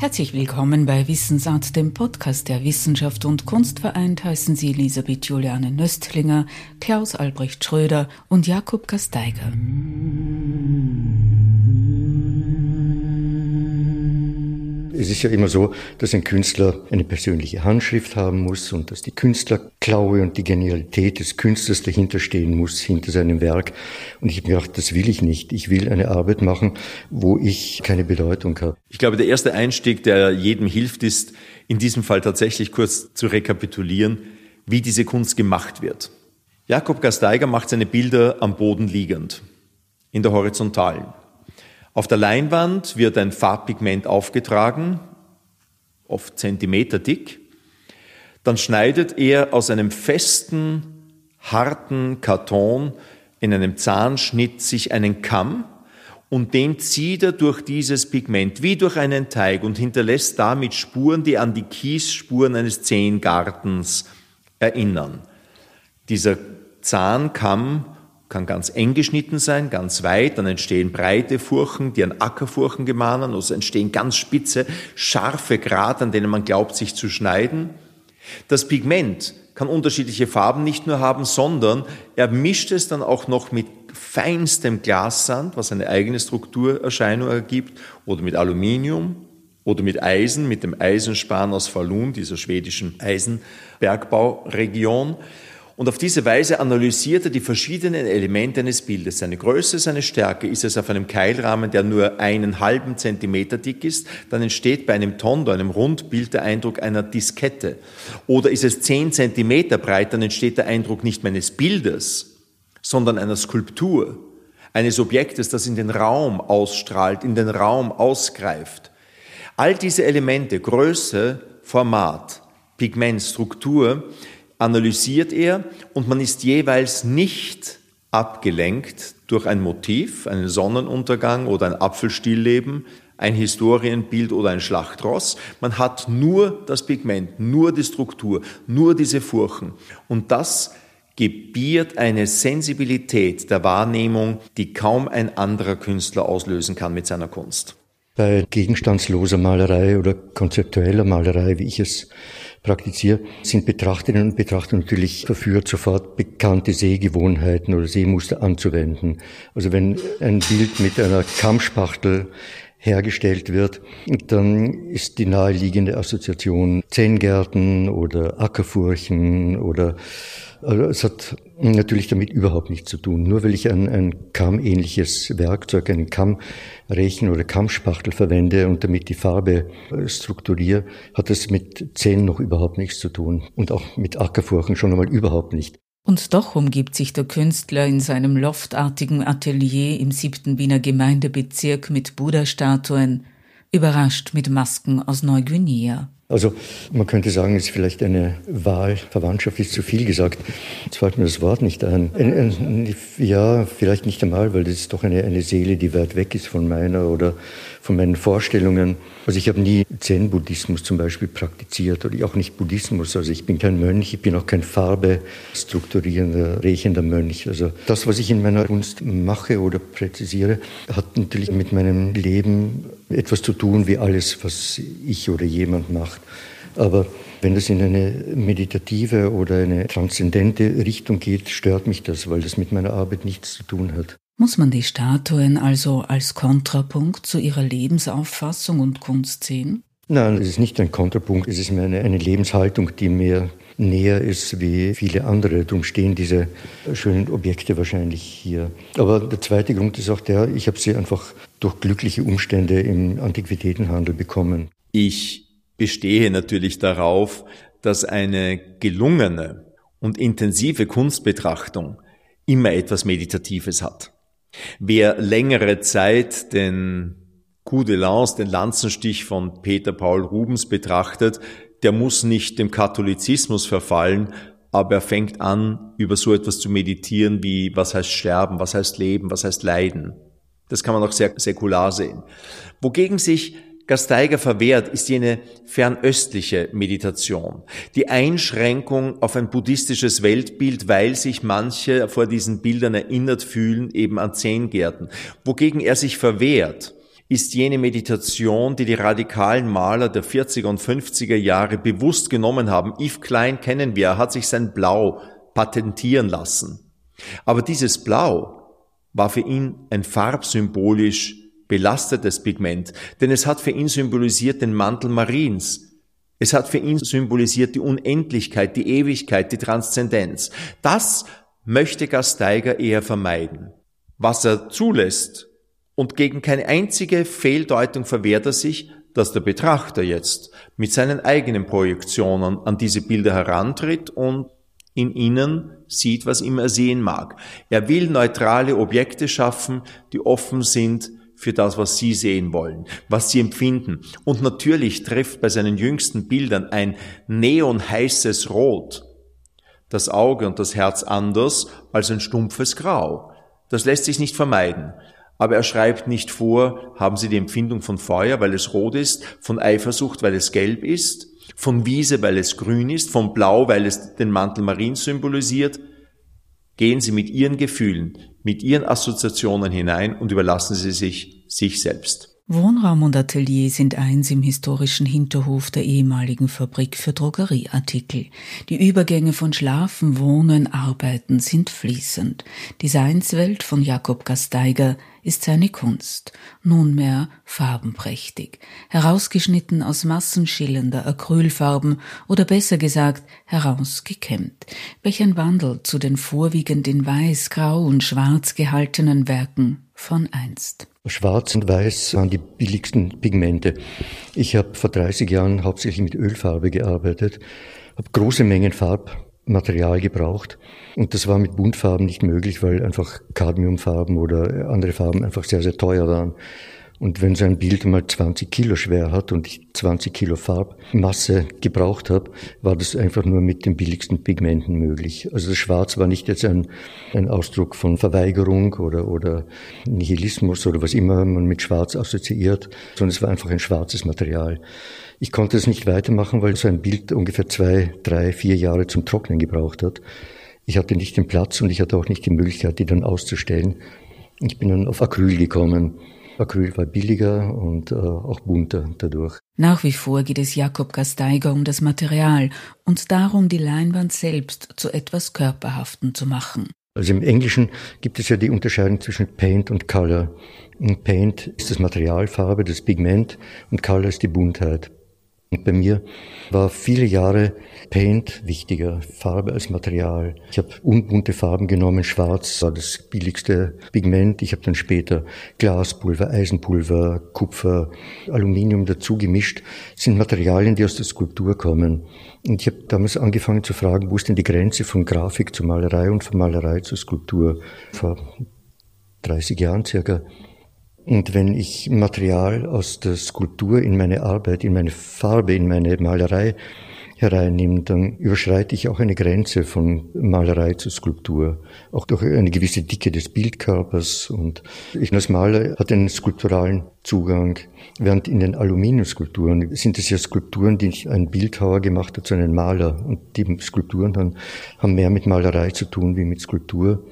Herzlich willkommen bei Wissensart, dem Podcast der Wissenschaft und Kunst vereint, heißen Sie Elisabeth Juliane Nöstlinger, Klaus Albrecht Schröder und Jakob Gasteiger. Es ist ja immer so, dass ein Künstler eine persönliche Handschrift haben muss und dass die Künstlerklaue und die Genialität des Künstlers dahinter stehen muss, hinter seinem Werk. Und ich habe mir gedacht, das will ich nicht. Ich will eine Arbeit machen, wo ich keine Bedeutung habe. Ich glaube, der erste Einstieg, der jedem hilft, ist in diesem Fall tatsächlich kurz zu rekapitulieren, wie diese Kunst gemacht wird. Jakob Gasteiger macht seine Bilder am Boden liegend, in der Horizontalen. Auf der Leinwand wird ein Farbpigment aufgetragen, oft Zentimeter dick. Dann schneidet er aus einem festen, harten Karton in einem Zahnschnitt sich einen Kamm und den zieht er durch dieses Pigment wie durch einen Teig und hinterlässt damit Spuren, die an die Kiesspuren eines Zehengartens erinnern. Dieser Zahnkamm kann ganz eng geschnitten sein, ganz weit, dann entstehen breite Furchen, die an Ackerfurchen gemahnen, also entstehen ganz spitze, scharfe Grat, an denen man glaubt, sich zu schneiden. Das Pigment kann unterschiedliche Farben nicht nur haben, sondern er mischt es dann auch noch mit feinstem Glassand, was eine eigene Strukturerscheinung ergibt, oder mit Aluminium oder mit Eisen, mit dem Eisenspan aus Falun, dieser schwedischen Eisenbergbauregion. Und auf diese Weise analysiert er die verschiedenen Elemente eines Bildes. Seine Größe, seine Stärke. Ist es auf einem Keilrahmen, der nur einen halben Zentimeter dick ist, dann entsteht bei einem Tondo, einem Rundbild, der Eindruck einer Diskette. Oder ist es zehn Zentimeter breit, dann entsteht der Eindruck nicht mehr eines Bildes, sondern einer Skulptur, eines Objektes, das in den Raum ausstrahlt, in den Raum ausgreift. All diese Elemente, Größe, Format, Pigment, Struktur, analysiert er und man ist jeweils nicht abgelenkt durch ein Motiv, einen Sonnenuntergang oder ein Apfelstillleben, ein Historienbild oder ein Schlachtross. Man hat nur das Pigment, nur die Struktur, nur diese Furchen. Und das gebiert eine Sensibilität der Wahrnehmung, die kaum ein anderer Künstler auslösen kann mit seiner Kunst. Bei gegenstandsloser Malerei oder konzeptueller Malerei, wie ich es praktiziere, sind Betrachterinnen und Betrachter natürlich verführt, sofort bekannte Sehgewohnheiten oder Sehmuster anzuwenden. Also wenn ein Bild mit einer Kammspachtel hergestellt wird, dann ist die naheliegende Assoziation Zehngärten oder Ackerfurchen oder also es hat natürlich damit überhaupt nichts zu tun. Nur weil ich ein, ein kammähnliches Werkzeug, einen Kammrechen oder Kammspachtel verwende und damit die Farbe äh, strukturiere, hat es mit Zähnen noch überhaupt nichts zu tun. Und auch mit Ackerfurchen schon einmal überhaupt nicht. Und doch umgibt sich der Künstler in seinem loftartigen Atelier im siebten Wiener Gemeindebezirk mit Buddha-Statuen, überrascht mit Masken aus Neuguinea. Also man könnte sagen, es ist vielleicht eine Wahlverwandtschaft, ist zu viel gesagt. Jetzt fällt mir das Wort nicht ein. ein, ein ja, vielleicht nicht einmal, weil das ist doch eine, eine Seele, die weit weg ist von meiner oder von meinen Vorstellungen. Also ich habe nie Zen-Buddhismus zum Beispiel praktiziert oder auch nicht Buddhismus. Also ich bin kein Mönch, ich bin auch kein Farbe strukturierender, rächender Mönch. Also das, was ich in meiner Kunst mache oder präzisiere, hat natürlich mit meinem Leben etwas zu tun, wie alles, was ich oder jemand macht. Aber wenn das in eine meditative oder eine transzendente Richtung geht, stört mich das, weil das mit meiner Arbeit nichts zu tun hat. Muss man die Statuen also als Kontrapunkt zu ihrer Lebensauffassung und Kunst sehen? Nein, es ist nicht ein Kontrapunkt, es ist eine, eine Lebenshaltung, die mir näher ist wie viele andere. Darum stehen diese schönen Objekte wahrscheinlich hier. Aber der zweite Grund ist auch der, ich habe sie einfach durch glückliche Umstände im Antiquitätenhandel bekommen. Ich bestehe natürlich darauf, dass eine gelungene und intensive Kunstbetrachtung immer etwas Meditatives hat. Wer längere Zeit den Coup de Lance, den Lanzenstich von Peter Paul Rubens betrachtet, der muss nicht dem Katholizismus verfallen, aber er fängt an, über so etwas zu meditieren wie, was heißt sterben, was heißt leben, was heißt leiden. Das kann man auch sehr säkular sehen. Wogegen sich Gasteiger verwehrt, ist jene fernöstliche Meditation, die Einschränkung auf ein buddhistisches Weltbild, weil sich manche vor diesen Bildern erinnert fühlen, eben an Zehngärten. Wogegen er sich verwehrt, ist jene Meditation, die die radikalen Maler der 40er und 50er Jahre bewusst genommen haben. Yves Klein kennen wir, er hat sich sein Blau patentieren lassen. Aber dieses Blau war für ihn ein farbsymbolisch belastetes Pigment, denn es hat für ihn symbolisiert den Mantel Mariens. Es hat für ihn symbolisiert die Unendlichkeit, die Ewigkeit, die Transzendenz. Das möchte Gasteiger eher vermeiden. Was er zulässt, und gegen keine einzige Fehldeutung verwehrt er sich, dass der Betrachter jetzt mit seinen eigenen Projektionen an diese Bilder herantritt und in ihnen sieht, was immer er sehen mag. Er will neutrale Objekte schaffen, die offen sind für das, was Sie sehen wollen, was Sie empfinden. Und natürlich trifft bei seinen jüngsten Bildern ein neonheißes Rot das Auge und das Herz anders als ein stumpfes Grau. Das lässt sich nicht vermeiden aber er schreibt nicht vor, haben Sie die Empfindung von Feuer, weil es rot ist, von Eifersucht, weil es gelb ist, von Wiese, weil es grün ist, von Blau, weil es den Mantel Marin symbolisiert. Gehen Sie mit Ihren Gefühlen, mit Ihren Assoziationen hinein und überlassen Sie sich sich selbst. Wohnraum und Atelier sind eins im historischen Hinterhof der ehemaligen Fabrik für Drogerieartikel. Die Übergänge von Schlafen, Wohnen, Arbeiten sind fließend. Designswelt von Jakob Gasteiger ist seine Kunst, nunmehr farbenprächtig, herausgeschnitten aus massenschillernder Acrylfarben oder besser gesagt herausgekämmt, welch ein Wandel zu den vorwiegend in weiß, grau und schwarz gehaltenen Werken von einst. Schwarz und Weiß waren die billigsten Pigmente. Ich habe vor 30 Jahren hauptsächlich mit Ölfarbe gearbeitet, habe große Mengen Farbmaterial gebraucht und das war mit Buntfarben nicht möglich, weil einfach Cadmiumfarben oder andere Farben einfach sehr, sehr teuer waren. Und wenn so ein Bild mal 20 Kilo schwer hat und ich 20 Kilo Farbmasse gebraucht habe, war das einfach nur mit den billigsten Pigmenten möglich. Also das Schwarz war nicht jetzt ein, ein Ausdruck von Verweigerung oder, oder Nihilismus oder was immer man mit Schwarz assoziiert, sondern es war einfach ein schwarzes Material. Ich konnte es nicht weitermachen, weil so ein Bild ungefähr zwei, drei, vier Jahre zum Trocknen gebraucht hat. Ich hatte nicht den Platz und ich hatte auch nicht die Möglichkeit, die dann auszustellen. Ich bin dann auf Acryl gekommen. Acryl war billiger und äh, auch bunter dadurch. Nach wie vor geht es Jakob Gasteiger um das Material und darum, die Leinwand selbst zu etwas Körperhaften zu machen. Also im Englischen gibt es ja die Unterscheidung zwischen Paint und Color. Und Paint ist das Material, Farbe, das Pigment und Color ist die Buntheit. Und bei mir war viele Jahre Paint wichtiger, Farbe als Material. Ich habe unbunte Farben genommen, schwarz war das billigste Pigment. Ich habe dann später Glaspulver, Eisenpulver, Kupfer, Aluminium dazu gemischt. Das sind Materialien, die aus der Skulptur kommen. Und ich habe damals angefangen zu fragen, wo ist denn die Grenze von Grafik zur Malerei und von Malerei zur Skulptur? Vor 30 Jahren circa. Und wenn ich Material aus der Skulptur in meine Arbeit, in meine Farbe, in meine Malerei hereinnehme, dann überschreite ich auch eine Grenze von Malerei zu Skulptur. Auch durch eine gewisse Dicke des Bildkörpers. Und ich als Maler hatte einen skulpturalen Zugang. Während in den Aluminiumskulpturen sind es ja Skulpturen, die ein Bildhauer gemacht hat zu einem Maler. Und die Skulpturen haben mehr mit Malerei zu tun wie mit Skulptur.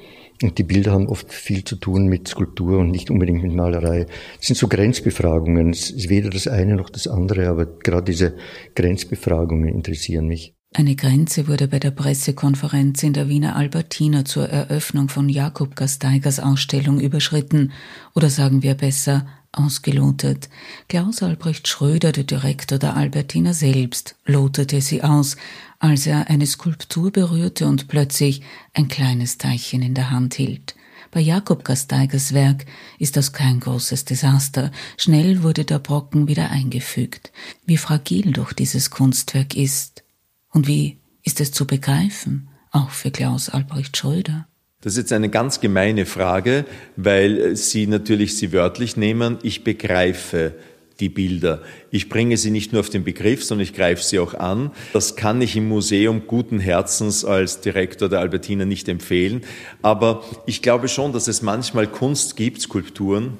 Und die Bilder haben oft viel zu tun mit Skulptur und nicht unbedingt mit Malerei. Es sind so Grenzbefragungen. Es ist weder das eine noch das andere, aber gerade diese Grenzbefragungen interessieren mich. Eine Grenze wurde bei der Pressekonferenz in der Wiener Albertina zur Eröffnung von Jakob Gasteigers Ausstellung überschritten, oder sagen wir besser, ausgelotet. Klaus Albrecht Schröder, der Direktor der Albertina selbst, lotete sie aus, als er eine Skulptur berührte und plötzlich ein kleines Teilchen in der Hand hielt. Bei Jakob Gasteigers Werk ist das kein großes Desaster. Schnell wurde der Brocken wieder eingefügt. Wie fragil doch dieses Kunstwerk ist. Und wie ist es zu begreifen, auch für Klaus Albrecht Schröder? Das ist jetzt eine ganz gemeine Frage, weil Sie natürlich sie wörtlich nehmen. Ich begreife die Bilder. Ich bringe sie nicht nur auf den Begriff, sondern ich greife sie auch an. Das kann ich im Museum guten Herzens als Direktor der Albertina nicht empfehlen. Aber ich glaube schon, dass es manchmal Kunst gibt, Skulpturen,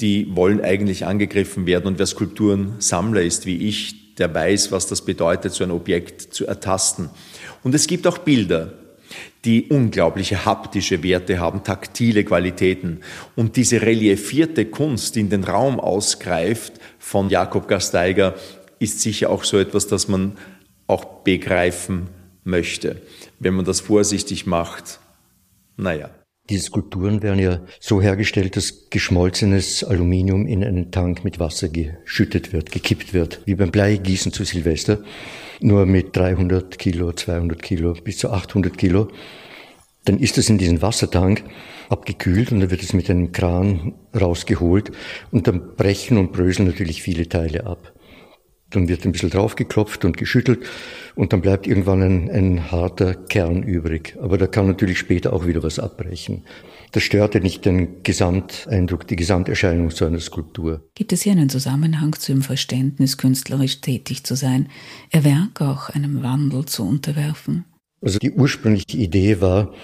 die wollen eigentlich angegriffen werden. Und wer Skulpturensammler ist wie ich, der weiß, was das bedeutet, so ein Objekt zu ertasten. Und es gibt auch Bilder, die unglaubliche haptische Werte haben, taktile Qualitäten. Und diese reliefierte Kunst, die in den Raum ausgreift von Jakob Gasteiger, ist sicher auch so etwas, das man auch begreifen möchte. Wenn man das vorsichtig macht, naja. Diese Skulpturen werden ja so hergestellt, dass geschmolzenes Aluminium in einen Tank mit Wasser geschüttet wird, gekippt wird, wie beim Bleigießen zu Silvester, nur mit 300 Kilo, 200 Kilo, bis zu 800 Kilo. Dann ist es in diesen Wassertank abgekühlt und dann wird es mit einem Kran rausgeholt und dann brechen und bröseln natürlich viele Teile ab. Dann wird ein bisschen draufgeklopft und geschüttelt und dann bleibt irgendwann ein, ein harter Kern übrig. Aber da kann natürlich später auch wieder was abbrechen. Das störte nicht den Gesamteindruck, die Gesamterscheinung so einer Skulptur. Gibt es hier einen Zusammenhang zu dem Verständnis, künstlerisch tätig zu sein, ihr Werk auch einem Wandel zu unterwerfen? Also die ursprüngliche Idee war,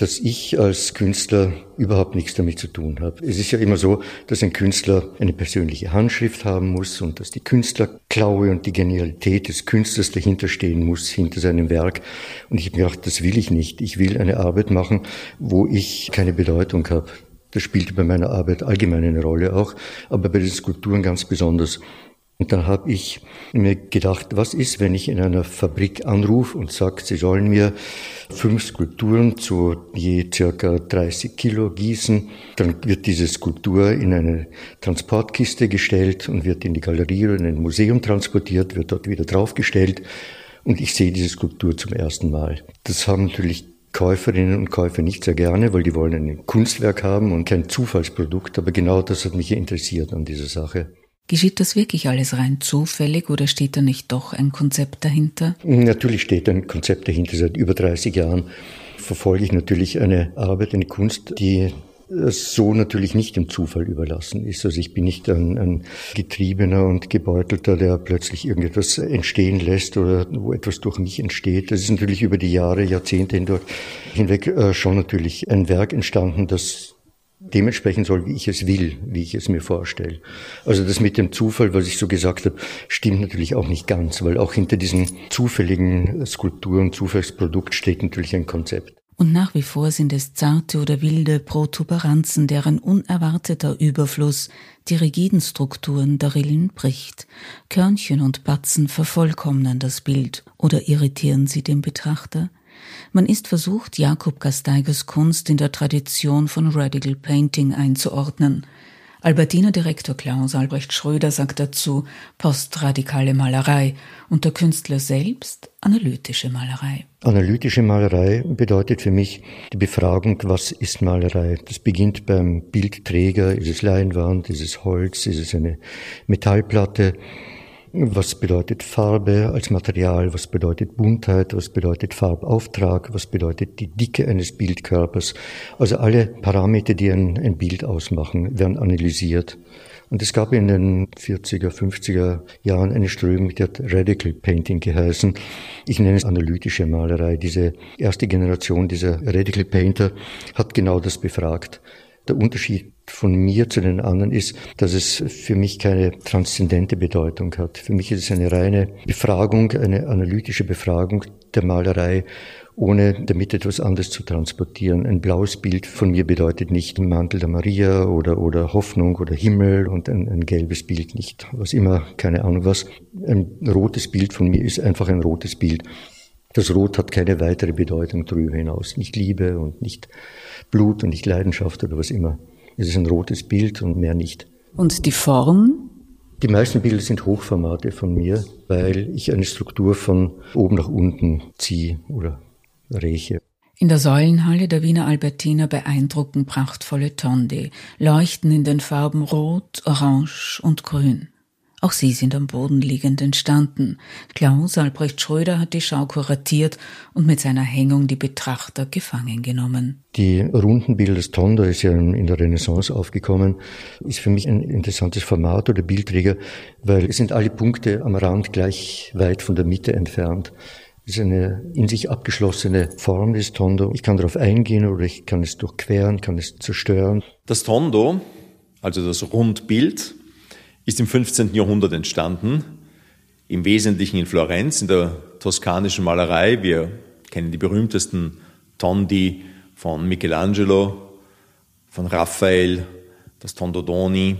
dass ich als Künstler überhaupt nichts damit zu tun habe. Es ist ja immer so, dass ein Künstler eine persönliche Handschrift haben muss und dass die Künstlerklaue und die Genialität des Künstlers dahinter stehen muss, hinter seinem Werk. Und ich habe mir gedacht, das will ich nicht. Ich will eine Arbeit machen, wo ich keine Bedeutung habe. Das spielt bei meiner Arbeit allgemein eine Rolle auch, aber bei den Skulpturen ganz besonders. Und dann habe ich mir gedacht, was ist, wenn ich in einer Fabrik anrufe und sage, sie sollen mir fünf Skulpturen zu je circa 30 Kilo gießen. Dann wird diese Skulptur in eine Transportkiste gestellt und wird in die Galerie oder in ein Museum transportiert, wird dort wieder draufgestellt. Und ich sehe diese Skulptur zum ersten Mal. Das haben natürlich Käuferinnen und Käufer nicht sehr gerne, weil die wollen ein Kunstwerk haben und kein Zufallsprodukt. Aber genau das hat mich interessiert an dieser Sache. Geschieht das wirklich alles rein zufällig oder steht da nicht doch ein Konzept dahinter? Natürlich steht ein Konzept dahinter. Seit über 30 Jahren verfolge ich natürlich eine Arbeit, eine Kunst, die so natürlich nicht dem Zufall überlassen ist. Also ich bin nicht ein, ein Getriebener und Gebeutelter, der plötzlich irgendetwas entstehen lässt oder wo etwas durch mich entsteht. Das ist natürlich über die Jahre, Jahrzehnte hindurch hinweg äh, schon natürlich ein Werk entstanden, das dementsprechend soll, wie ich es will, wie ich es mir vorstelle. Also das mit dem Zufall, was ich so gesagt habe, stimmt natürlich auch nicht ganz, weil auch hinter diesen zufälligen Skulpturen, Zufallsprodukt steht natürlich ein Konzept. Und nach wie vor sind es zarte oder wilde Protuberanzen, deren unerwarteter Überfluss die rigiden Strukturen der Rillen bricht. Körnchen und Batzen vervollkommnen das Bild oder irritieren sie den Betrachter? Man ist versucht, Jakob Gasteigers Kunst in der Tradition von Radical Painting einzuordnen. Albertiner Direktor Klaus Albrecht Schröder sagt dazu postradikale Malerei und der Künstler selbst analytische Malerei. Analytische Malerei bedeutet für mich die Befragung, was ist Malerei? Das beginnt beim Bildträger, ist es Leinwand, ist es Holz, ist es eine Metallplatte? Was bedeutet Farbe als Material? Was bedeutet Buntheit? Was bedeutet Farbauftrag? Was bedeutet die Dicke eines Bildkörpers? Also alle Parameter, die ein, ein Bild ausmachen, werden analysiert. Und es gab in den 40er, 50er Jahren eine Strömung, die hat Radical Painting geheißen. Ich nenne es analytische Malerei. Diese erste Generation dieser Radical Painter hat genau das befragt. Der Unterschied von mir zu den anderen ist, dass es für mich keine transzendente Bedeutung hat. Für mich ist es eine reine Befragung, eine analytische Befragung der Malerei, ohne damit etwas anderes zu transportieren. Ein blaues Bild von mir bedeutet nicht Mantel der Maria oder, oder Hoffnung oder Himmel und ein, ein gelbes Bild nicht. Was immer, keine Ahnung was. Ein rotes Bild von mir ist einfach ein rotes Bild. Das Rot hat keine weitere Bedeutung darüber hinaus. Nicht Liebe und nicht Blut und nicht Leidenschaft oder was immer. Es ist ein rotes Bild und mehr nicht. Und die Form? Die meisten Bilder sind Hochformate von mir, weil ich eine Struktur von oben nach unten ziehe oder räche. In der Säulenhalle der Wiener Albertina beeindrucken prachtvolle Tonde, leuchten in den Farben Rot, Orange und Grün. Auch sie sind am Boden liegend entstanden. Klaus Albrecht Schröder hat die Schau kuratiert und mit seiner Hängung die Betrachter gefangen genommen. Die runden Bilder des Tondo ist ja in der Renaissance aufgekommen, ist für mich ein interessantes Format oder Bildträger, weil es sind alle Punkte am Rand gleich weit von der Mitte entfernt. Es ist eine in sich abgeschlossene Form des Tondo. Ich kann darauf eingehen oder ich kann es durchqueren, kann es zerstören. Das Tondo, also das Rundbild, ist im 15. Jahrhundert entstanden, im Wesentlichen in Florenz, in der toskanischen Malerei. Wir kennen die berühmtesten Tondi von Michelangelo, von Raphael, das Tondodoni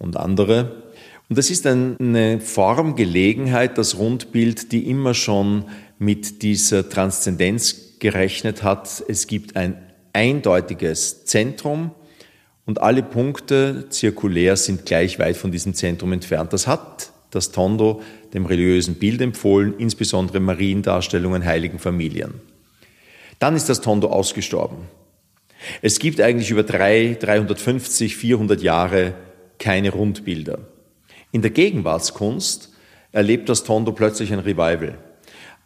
und andere. Und das ist eine Formgelegenheit, das Rundbild, die immer schon mit dieser Transzendenz gerechnet hat. Es gibt ein eindeutiges Zentrum und alle Punkte zirkulär sind gleich weit von diesem Zentrum entfernt. Das hat das Tondo dem religiösen Bild empfohlen, insbesondere Mariendarstellungen heiligen Familien. Dann ist das Tondo ausgestorben. Es gibt eigentlich über drei, 350, 400 Jahre keine Rundbilder. In der Gegenwartskunst erlebt das Tondo plötzlich ein Revival.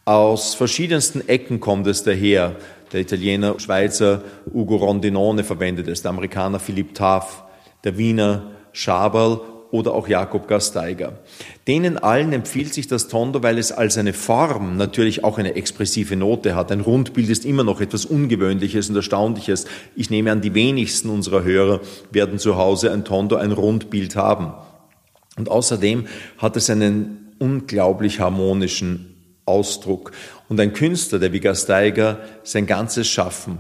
Aus verschiedensten Ecken kommt es daher. Der Italiener, Schweizer Ugo Rondinone verwendet es, der Amerikaner Philipp Taff, der Wiener Schaberl oder auch Jakob Gasteiger. Denen allen empfiehlt sich das Tondo, weil es als eine Form natürlich auch eine expressive Note hat. Ein Rundbild ist immer noch etwas Ungewöhnliches und Erstaunliches. Ich nehme an, die wenigsten unserer Hörer werden zu Hause ein Tondo, ein Rundbild haben. Und außerdem hat es einen unglaublich harmonischen Ausdruck. Und ein Künstler, der wie Gasteiger sein ganzes Schaffen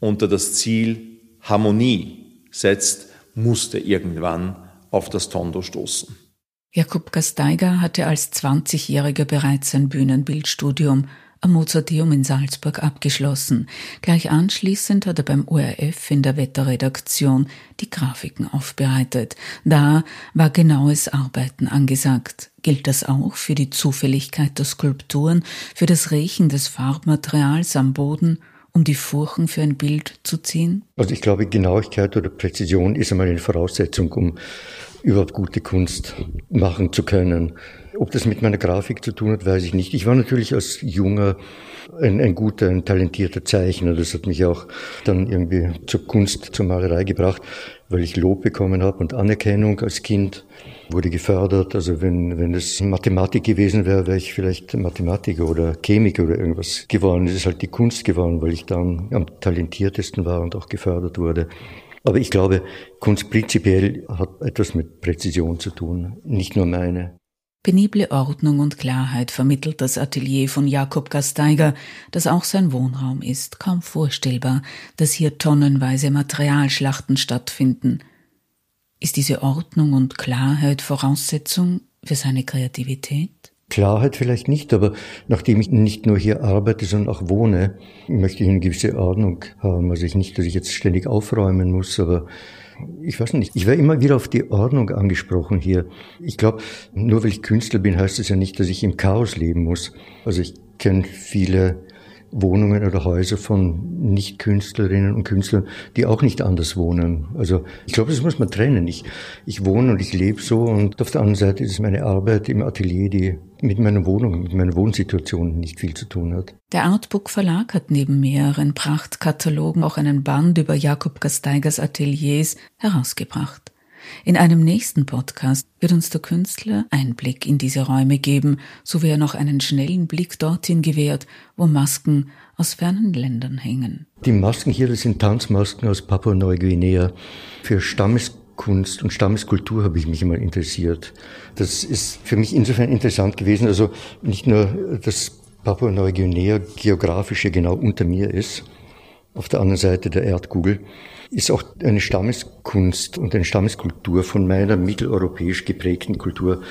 unter das Ziel Harmonie setzt, musste irgendwann auf das Tondo stoßen. Jakub Gasteiger hatte als 20-Jähriger bereits sein Bühnenbildstudium am Mozarteum in Salzburg abgeschlossen. Gleich anschließend hat er beim ORF in der Wetterredaktion die Grafiken aufbereitet. Da war genaues Arbeiten angesagt. Gilt das auch für die Zufälligkeit der Skulpturen, für das Riechen des Farbmaterials am Boden um die Furchen für ein Bild zu ziehen? Also ich glaube, Genauigkeit oder Präzision ist einmal eine Voraussetzung, um überhaupt gute Kunst machen zu können. Ob das mit meiner Grafik zu tun hat, weiß ich nicht. Ich war natürlich als junger ein, ein guter, ein talentierter Zeichner. Das hat mich auch dann irgendwie zur Kunst, zur Malerei gebracht, weil ich Lob bekommen habe und Anerkennung als Kind wurde gefördert. Also wenn, wenn es Mathematik gewesen wäre, wäre ich vielleicht Mathematiker oder Chemiker oder irgendwas geworden. Es ist halt die Kunst geworden, weil ich dann am talentiertesten war und auch gefördert wurde. Aber ich glaube, Kunst prinzipiell hat etwas mit Präzision zu tun, nicht nur meine. Penible Ordnung und Klarheit vermittelt das Atelier von Jakob Gasteiger, das auch sein Wohnraum ist. Kaum vorstellbar, dass hier tonnenweise Materialschlachten stattfinden. Ist diese Ordnung und Klarheit Voraussetzung für seine Kreativität? Klarheit vielleicht nicht, aber nachdem ich nicht nur hier arbeite, sondern auch wohne, möchte ich eine gewisse Ordnung haben. Also ich nicht, dass ich jetzt ständig aufräumen muss, aber ich weiß nicht, ich werde immer wieder auf die Ordnung angesprochen hier. Ich glaube, nur weil ich Künstler bin, heißt es ja nicht, dass ich im Chaos leben muss. Also ich kenne viele Wohnungen oder Häuser von Nicht-Künstlerinnen und Künstlern, die auch nicht anders wohnen. Also ich glaube, das muss man trennen. Ich, ich wohne und ich lebe so und auf der anderen Seite ist es meine Arbeit im Atelier, die mit meiner Wohnung, mit meiner Wohnsituation nicht viel zu tun hat. Der Artbook Verlag hat neben mehreren Prachtkatalogen auch einen Band über Jakob Gasteigers Ateliers herausgebracht. In einem nächsten Podcast wird uns der Künstler Einblick in diese Räume geben, so wie er noch einen schnellen Blick dorthin gewährt, wo Masken aus fernen Ländern hängen. Die Masken hier, das sind Tanzmasken aus Papua-Neuguinea. Für Stammeskunst und Stammeskultur habe ich mich immer interessiert. Das ist für mich insofern interessant gewesen, also nicht nur, dass Papua-Neuguinea geografische genau unter mir ist, auf der anderen Seite der Erdkugel, ist auch eine Stammeskunst und eine Stammeskultur von meiner mitteleuropäisch geprägten Kultur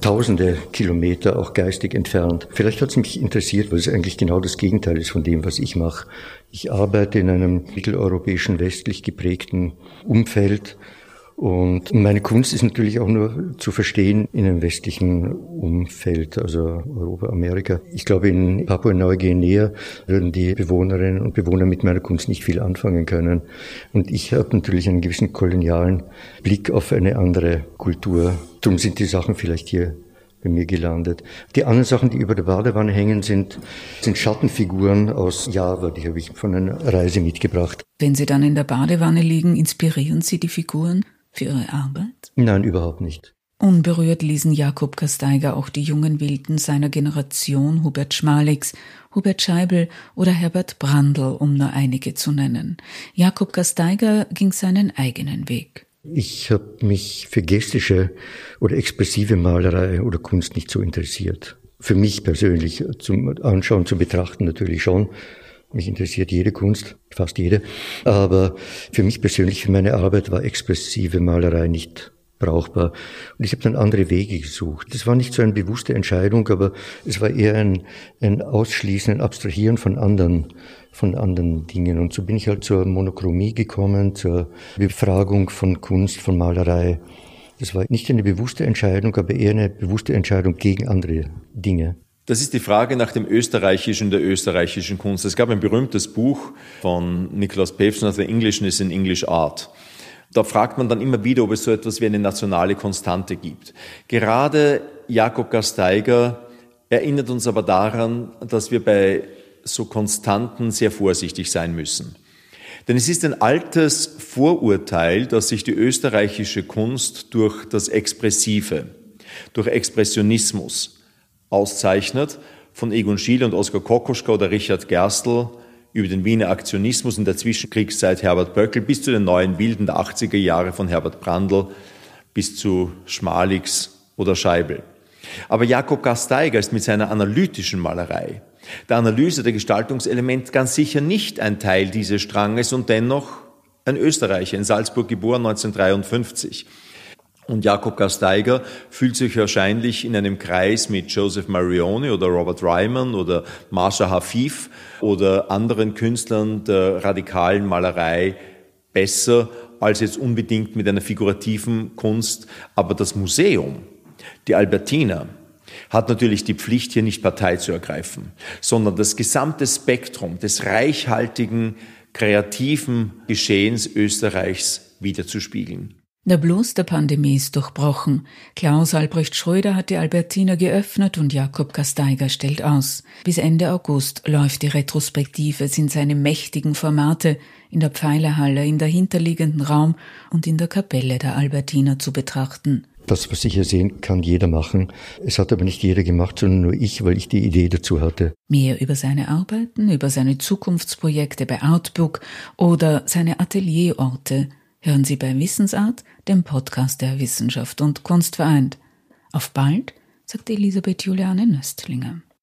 tausende Kilometer auch geistig entfernt. Vielleicht hat es mich interessiert, weil es eigentlich genau das Gegenteil ist von dem, was ich mache. Ich arbeite in einem mitteleuropäischen westlich geprägten Umfeld und meine Kunst ist natürlich auch nur zu verstehen in einem westlichen Umfeld, also Europa, Amerika. Ich glaube, in Papua-Neuguinea würden die Bewohnerinnen und Bewohner mit meiner Kunst nicht viel anfangen können. Und ich habe natürlich einen gewissen kolonialen Blick auf eine andere Kultur. Darum sind die Sachen vielleicht hier bei mir gelandet. Die anderen Sachen, die über der Badewanne hängen, sind, sind Schattenfiguren aus Java, die habe ich von einer Reise mitgebracht. Wenn Sie dann in der Badewanne liegen, inspirieren Sie die Figuren? Für ihre Arbeit? Nein, überhaupt nicht. Unberührt ließen Jakob Kasteiger auch die jungen Wilden seiner Generation, Hubert Schmalix, Hubert Scheibel oder Herbert Brandl, um nur einige zu nennen. Jakob Kasteiger ging seinen eigenen Weg. Ich habe mich für gestische oder expressive Malerei oder Kunst nicht so interessiert. Für mich persönlich zum Anschauen, zu betrachten natürlich schon, Mich interessiert jede Kunst, fast jede. Aber für mich persönlich, für meine Arbeit war expressive Malerei nicht brauchbar. Und ich habe dann andere Wege gesucht. Das war nicht so eine bewusste Entscheidung, aber es war eher ein, ein Ausschließen, ein Abstrahieren von anderen, von anderen Dingen. Und so bin ich halt zur Monochromie gekommen, zur Befragung von Kunst, von Malerei. Das war nicht eine bewusste Entscheidung, aber eher eine bewusste Entscheidung gegen andere Dinge. Das ist die Frage nach dem Österreichischen der österreichischen Kunst. Es gab ein berühmtes Buch von Nikolaus Pevsner, The English is in English Art. Da fragt man dann immer wieder, ob es so etwas wie eine nationale Konstante gibt. Gerade Jakob Gasteiger erinnert uns aber daran, dass wir bei so Konstanten sehr vorsichtig sein müssen. Denn es ist ein altes Vorurteil, dass sich die österreichische Kunst durch das Expressive, durch Expressionismus auszeichnet. Von Egon Schiele und Oskar Kokoschka oder Richard Gerstl über den Wiener Aktionismus in der Zwischenkriegszeit Herbert Böckel bis zu den neuen Wilden der 80er Jahre von Herbert Brandl bis zu Schmalix oder Scheibel. Aber Jakob Gasteiger ist mit seiner analytischen Malerei, der Analyse der Gestaltungselemente ganz sicher nicht ein Teil dieses Stranges und dennoch ein Österreicher, in Salzburg geboren 1953. Und Jakob Gasteiger fühlt sich wahrscheinlich in einem Kreis mit Joseph Marioni oder Robert Ryman oder Marsha Hafif oder anderen Künstlern der radikalen Malerei besser als jetzt unbedingt mit einer figurativen Kunst. Aber das Museum, die Albertina, hat natürlich die Pflicht, hier nicht Partei zu ergreifen, sondern das gesamte Spektrum des reichhaltigen, kreativen Geschehens Österreichs wiederzuspiegeln. Der Blues der Pandemie ist durchbrochen. Klaus Albrecht Schröder hat die Albertina geöffnet und Jakob Gasteiger stellt aus. Bis Ende August läuft die Retrospektive, sind seine mächtigen Formate in der Pfeilerhalle, in der hinterliegenden Raum und in der Kapelle der Albertina zu betrachten. Das, was ich hier sehen kann, jeder machen. Es hat aber nicht jeder gemacht, sondern nur ich, weil ich die Idee dazu hatte. Mehr über seine Arbeiten, über seine Zukunftsprojekte bei Outbook oder seine Atelierorte hören Sie bei Wissensart, dem Podcast der Wissenschaft und Kunst vereint. Auf bald, sagt Elisabeth Juliane Nöstlinger.